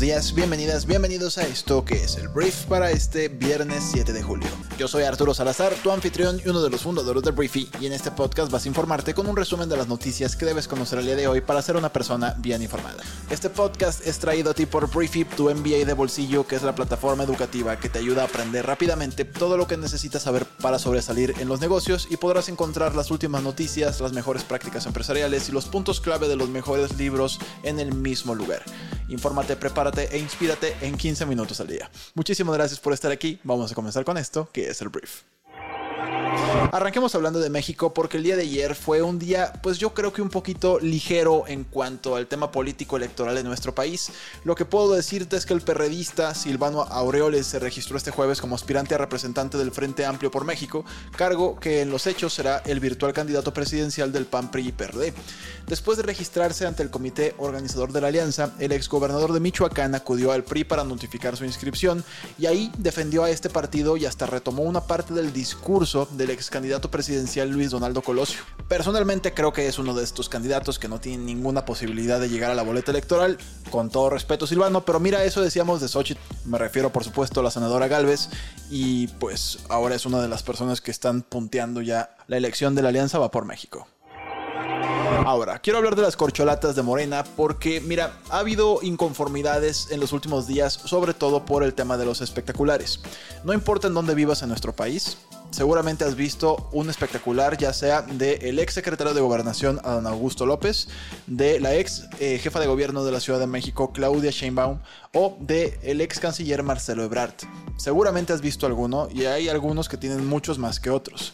Días, bienvenidas, bienvenidos a esto que es el brief para este viernes 7 de julio. Yo soy Arturo Salazar, tu anfitrión y uno de los fundadores del Briefy, y en este podcast vas a informarte con un resumen de las noticias que debes conocer el día de hoy para ser una persona bien informada. Este podcast es traído a ti por Briefy, tu MBA de bolsillo, que es la plataforma educativa que te ayuda a aprender rápidamente todo lo que necesitas saber para sobresalir en los negocios y podrás encontrar las últimas noticias, las mejores prácticas empresariales y los puntos clave de los mejores libros en el mismo lugar. Infórmate, prepárate e inspírate en 15 minutos al día. Muchísimas gracias por estar aquí. Vamos a comenzar con esto, que es el brief. Arranquemos hablando de México porque el día de ayer fue un día, pues yo creo que un poquito ligero en cuanto al tema político electoral en nuestro país. Lo que puedo decirte es que el perredista Silvano Aureoles se registró este jueves como aspirante a representante del Frente Amplio por México, cargo que en los hechos será el virtual candidato presidencial del PAN PRI y PRD. Después de registrarse ante el comité organizador de la alianza, el exgobernador de Michoacán acudió al PRI para notificar su inscripción y ahí defendió a este partido y hasta retomó una parte del discurso del ex candidato presidencial Luis Donaldo Colosio. Personalmente creo que es uno de estos candidatos que no tienen ninguna posibilidad de llegar a la boleta electoral, con todo respeto Silvano, pero mira, eso decíamos de Xochitl, me refiero por supuesto a la senadora Galvez, y pues ahora es una de las personas que están punteando ya la elección de la alianza va por México. Ahora, quiero hablar de las corcholatas de Morena porque, mira, ha habido inconformidades en los últimos días, sobre todo por el tema de los espectaculares. No importa en dónde vivas en nuestro país, seguramente has visto un espectacular, ya sea del ex secretario de Gobernación, Adán Augusto López, de la ex eh, jefa de gobierno de la Ciudad de México, Claudia Sheinbaum, o del el ex canciller Marcelo Ebrard. Seguramente has visto alguno y hay algunos que tienen muchos más que otros.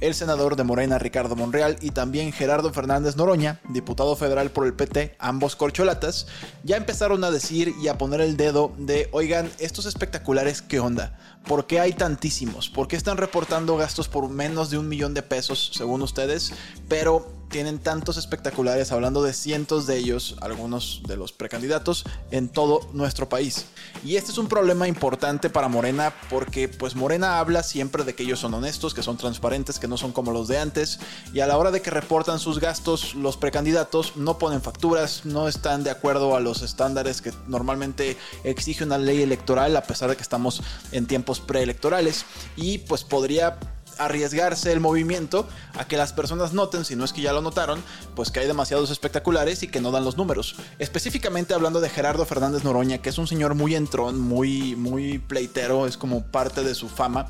El senador de Morena, Ricardo Monreal, y también Gerardo Fernández Noroña, diputado federal por el PT, ambos corcholatas, ya empezaron a decir y a poner el dedo de, oigan, estos espectaculares, ¿qué onda? ¿Por qué hay tantísimos? ¿Por qué están reportando gastos por menos de un millón de pesos, según ustedes? Pero tienen tantos espectaculares, hablando de cientos de ellos, algunos de los precandidatos, en todo nuestro país. Y este es un problema importante para Morena porque pues Morena habla siempre de que ellos son honestos, que son transparentes, que no son como los de antes, y a la hora de que reportan sus gastos, los precandidatos no ponen facturas, no están de acuerdo a los estándares que normalmente exige una ley electoral, a pesar de que estamos en tiempos preelectorales, y pues podría arriesgarse el movimiento a que las personas noten, si no es que ya lo notaron, pues que hay demasiados espectaculares y que no dan los números. Específicamente hablando de Gerardo Fernández Noroña, que es un señor muy entrón, muy, muy pleitero, es como parte de su fama,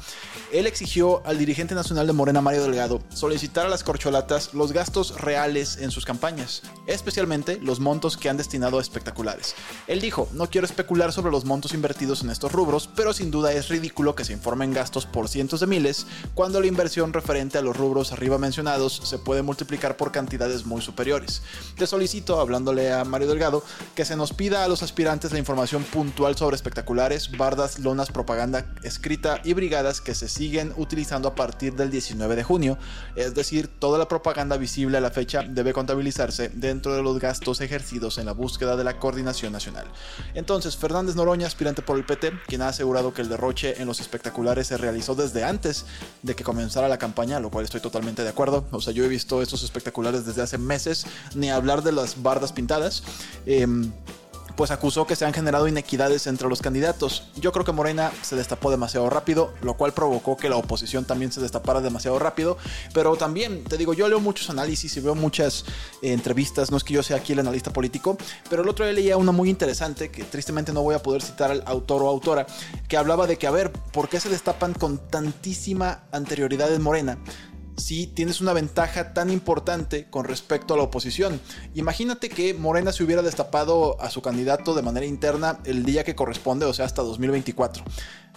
él exigió al dirigente nacional de Morena, Mario Delgado, solicitar a las corcholatas los gastos reales en sus campañas, especialmente los montos que han destinado a espectaculares. Él dijo, no quiero especular sobre los montos invertidos en estos rubros, pero sin duda es ridículo que se informen gastos por cientos de miles cuando la inversión referente a los rubros arriba mencionados se puede multiplicar por cantidades muy superiores. Te solicito, hablándole a Mario Delgado, que se nos pida a los aspirantes la información puntual sobre espectaculares, bardas, lonas, propaganda escrita y brigadas que se siguen utilizando a partir del 19 de junio, es decir, toda la propaganda visible a la fecha debe contabilizarse dentro de los gastos ejercidos en la búsqueda de la coordinación nacional. Entonces, Fernández Noroña, aspirante por el PT, quien ha asegurado que el derroche en los espectaculares se realizó desde antes de que comenzara la campaña, lo cual estoy totalmente de acuerdo. O sea, yo he visto estos espectaculares desde hace meses, ni hablar de las bardas pintadas. Em, pues acusó que se han generado inequidades entre los candidatos. Yo creo que Morena se destapó demasiado rápido, lo cual provocó que la oposición también se destapara demasiado rápido. Pero también, te digo, yo leo muchos análisis y veo muchas eh, entrevistas, no es que yo sea aquí el analista político, pero el otro día leía una muy interesante, que tristemente no voy a poder citar al autor o autora, que hablaba de que, a ver, ¿por qué se destapan con tantísima anterioridad en Morena? Si tienes una ventaja tan importante con respecto a la oposición. Imagínate que Morena se hubiera destapado a su candidato de manera interna el día que corresponde, o sea, hasta 2024.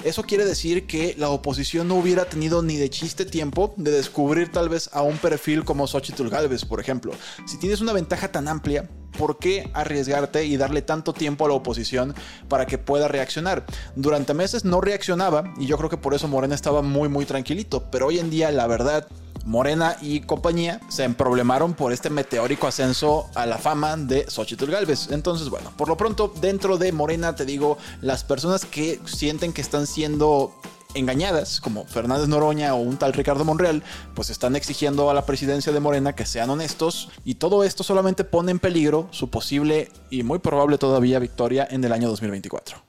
Eso quiere decir que la oposición no hubiera tenido ni de chiste tiempo de descubrir tal vez a un perfil como Xochitl Galvez, por ejemplo. Si tienes una ventaja tan amplia, ¿por qué arriesgarte y darle tanto tiempo a la oposición para que pueda reaccionar? Durante meses no reaccionaba y yo creo que por eso Morena estaba muy muy tranquilito, pero hoy en día la verdad Morena y compañía se emproblemaron por este meteórico ascenso a la fama de Xochitl Galvez. Entonces, bueno, por lo pronto, dentro de Morena, te digo, las personas que sienten que están siendo engañadas, como Fernández Noroña o un tal Ricardo Monreal, pues están exigiendo a la presidencia de Morena que sean honestos y todo esto solamente pone en peligro su posible y muy probable todavía victoria en el año 2024.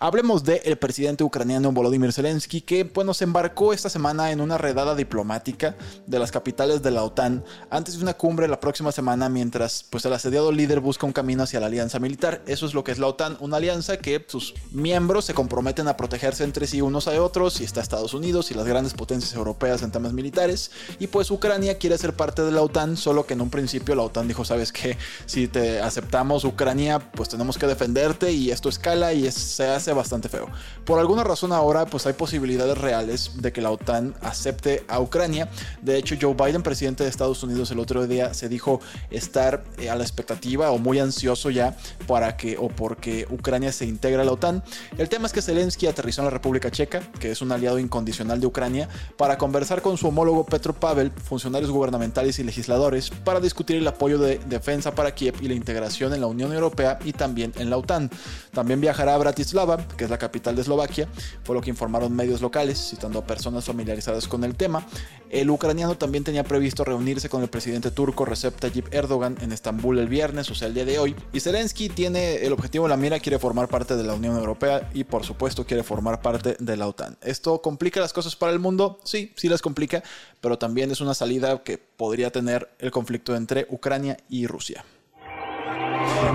Hablemos del presidente ucraniano Volodymyr Zelensky, que bueno, se embarcó esta semana en una redada diplomática de las capitales de la OTAN antes de una cumbre la próxima semana, mientras pues, el asediado líder busca un camino hacia la alianza militar. Eso es lo que es la OTAN, una alianza que sus miembros se comprometen a protegerse entre sí unos a otros, y está Estados Unidos y las grandes potencias europeas en temas militares, y pues Ucrania quiere ser parte de la OTAN, solo que en un principio la OTAN dijo, sabes que si te aceptamos Ucrania, pues tenemos que defenderte y esto escala y se hace bastante feo. Por alguna razón ahora pues hay posibilidades reales de que la OTAN acepte a Ucrania. De hecho Joe Biden, presidente de Estados Unidos el otro día se dijo estar eh, a la expectativa o muy ansioso ya para que o porque Ucrania se integre a la OTAN. El tema es que Zelensky aterrizó en la República Checa, que es un aliado incondicional de Ucrania, para conversar con su homólogo Petro Pavel, funcionarios gubernamentales y legisladores, para discutir el apoyo de defensa para Kiev y la integración en la Unión Europea y también en la OTAN. También viajará a Bratislava, que es la capital de Eslovaquia, fue lo que informaron medios locales, citando a personas familiarizadas con el tema. El ucraniano también tenía previsto reunirse con el presidente turco Recep Tayyip Erdogan en Estambul el viernes, o sea, el día de hoy. Y Zelensky tiene el objetivo en la mira, quiere formar parte de la Unión Europea y por supuesto quiere formar parte de la OTAN. ¿Esto complica las cosas para el mundo? Sí, sí las complica, pero también es una salida que podría tener el conflicto entre Ucrania y Rusia.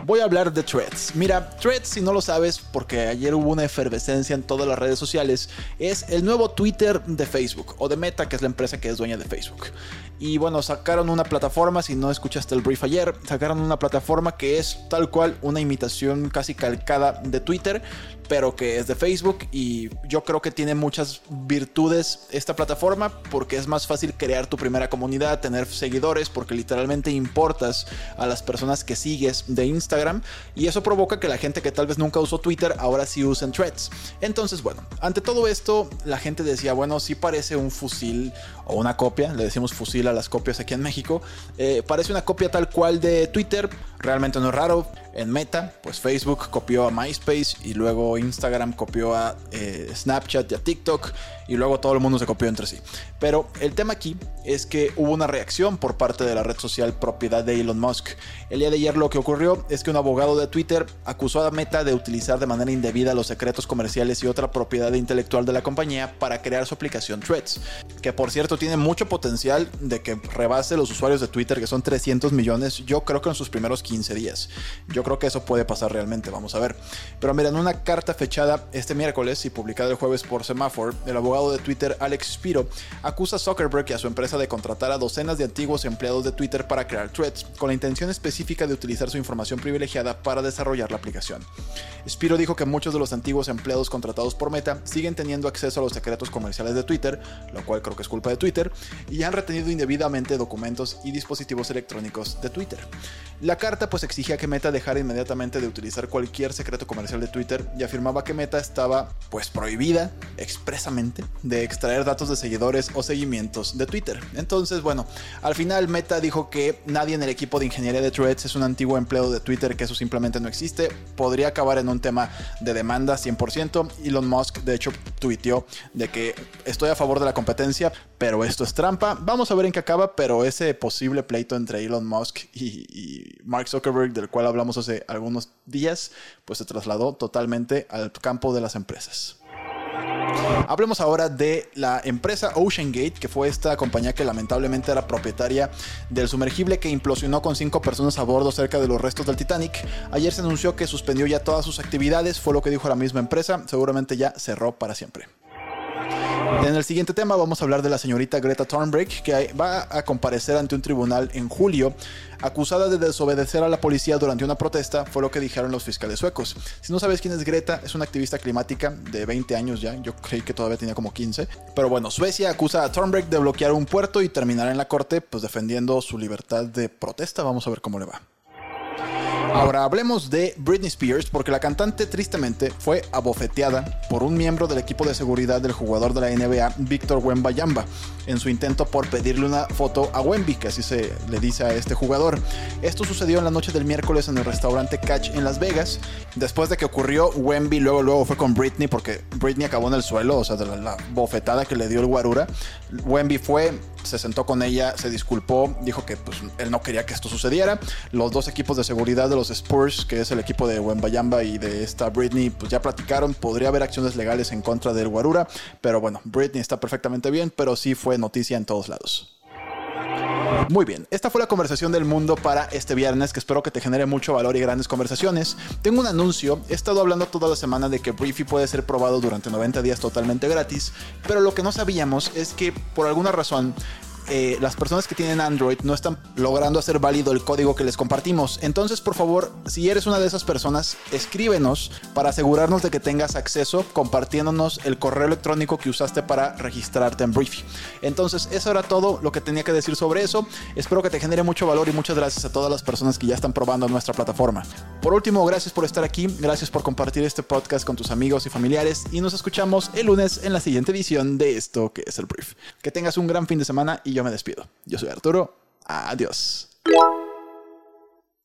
Voy a hablar de Threads. Mira, Threads, si no lo sabes, porque ayer hubo una efervescencia en todas las redes sociales, es el nuevo Twitter de Facebook, o de Meta, que es la empresa que es dueña de Facebook. Y bueno, sacaron una plataforma, si no escuchaste el brief ayer, sacaron una plataforma que es tal cual una imitación casi calcada de Twitter, pero que es de Facebook y yo creo que tiene muchas virtudes esta plataforma porque es más fácil crear tu primera comunidad, tener seguidores, porque literalmente importas a las personas que sigues de Instagram y eso provoca que la gente que tal vez nunca usó Twitter ahora sí usen threads. Entonces, bueno, ante todo esto, la gente decía, bueno, sí parece un fusil o una copia, le decimos fusil a las copias aquí en México, eh, parece una copia tal cual de Twitter, realmente no es raro, en Meta, pues Facebook copió a MySpace y luego Instagram copió a eh, Snapchat y a TikTok y luego todo el mundo se copió entre sí. Pero el tema aquí es que hubo una reacción por parte de la red social propiedad de Elon Musk. El día de ayer lo que ocurrió es que un abogado de Twitter acusó a Meta de utilizar de manera indebida los secretos comerciales y otra propiedad intelectual de la compañía para crear su aplicación Threads, que por cierto tiene mucho potencial de que rebase los usuarios de Twitter, que son 300 millones, yo creo que en sus primeros 15 días. Yo creo que eso puede pasar realmente, vamos a ver. Pero mira, en una carta fechada este miércoles y publicada el jueves por Semaphore, el abogado de Twitter Alex Spiro acusa a Zuckerberg y a su empresa de contratar a docenas de antiguos empleados de Twitter para crear threads, con la intención específica de utilizar su información privilegiada para desarrollar la aplicación. Spiro dijo que muchos de los antiguos empleados contratados por Meta siguen teniendo acceso a los secretos comerciales de Twitter, lo cual creo que es culpa de Twitter, y han retenido indebidamente documentos y dispositivos electrónicos de Twitter. La carta pues exigía que Meta dejara inmediatamente de utilizar cualquier secreto comercial de Twitter y afirmaba que Meta estaba pues prohibida expresamente de extraer datos de seguidores o seguimientos de Twitter. Entonces, bueno, al final Meta dijo que nadie en el equipo de ingeniería de Threads es un antiguo empleado de Twitter, que eso simplemente no existe. Podría acabar en un tema de demanda 100%. Elon Musk de hecho tuiteó de que estoy a favor de la competencia, pero esto es trampa. Vamos a ver en qué acaba, pero ese posible pleito entre Elon Musk y, Mark Zuckerberg, del cual hablamos hace algunos días, pues se trasladó totalmente al campo de las empresas. Hablemos ahora de la empresa Ocean Gate, que fue esta compañía que lamentablemente era propietaria del sumergible que implosionó con cinco personas a bordo cerca de los restos del Titanic. Ayer se anunció que suspendió ya todas sus actividades, fue lo que dijo la misma empresa, seguramente ya cerró para siempre. En el siguiente tema vamos a hablar de la señorita Greta Thunberg, que va a comparecer ante un tribunal en julio, acusada de desobedecer a la policía durante una protesta, fue lo que dijeron los fiscales suecos. Si no sabes quién es Greta, es una activista climática de 20 años ya, yo creí que todavía tenía como 15. Pero bueno, Suecia acusa a Thunberg de bloquear un puerto y terminará en la corte pues defendiendo su libertad de protesta, vamos a ver cómo le va. Ahora hablemos de Britney Spears porque la cantante tristemente fue abofeteada por un miembro del equipo de seguridad del jugador de la NBA, Víctor Wembayamba, en su intento por pedirle una foto a Wemby, que así se le dice a este jugador. Esto sucedió en la noche del miércoles en el restaurante Catch en Las Vegas. Después de que ocurrió, Wemby luego, luego fue con Britney porque Britney acabó en el suelo, o sea, de la, la bofetada que le dio el guarura. Wemby fue, se sentó con ella, se disculpó, dijo que pues, él no quería que esto sucediera. Los dos equipos de seguridad de los Spurs, que es el equipo de Wembayamba y de esta Britney, pues ya platicaron. Podría haber acciones legales en contra del Guarura, pero bueno, Britney está perfectamente bien, pero sí fue noticia en todos lados. Muy bien, esta fue la conversación del mundo para este viernes que espero que te genere mucho valor y grandes conversaciones. Tengo un anuncio, he estado hablando toda la semana de que Briefy puede ser probado durante 90 días totalmente gratis, pero lo que no sabíamos es que por alguna razón eh, las personas que tienen Android no están logrando hacer válido el código que les compartimos. Entonces, por favor, si eres una de esas personas, escríbenos para asegurarnos de que tengas acceso compartiéndonos el correo electrónico que usaste para registrarte en Briefy. Entonces, eso era todo lo que tenía que decir sobre eso. Espero que te genere mucho valor y muchas gracias a todas las personas que ya están probando nuestra plataforma. Por último, gracias por estar aquí, gracias por compartir este podcast con tus amigos y familiares y nos escuchamos el lunes en la siguiente edición de esto que es el Brief. Que tengas un gran fin de semana y yo me despido. Yo soy Arturo. Adiós.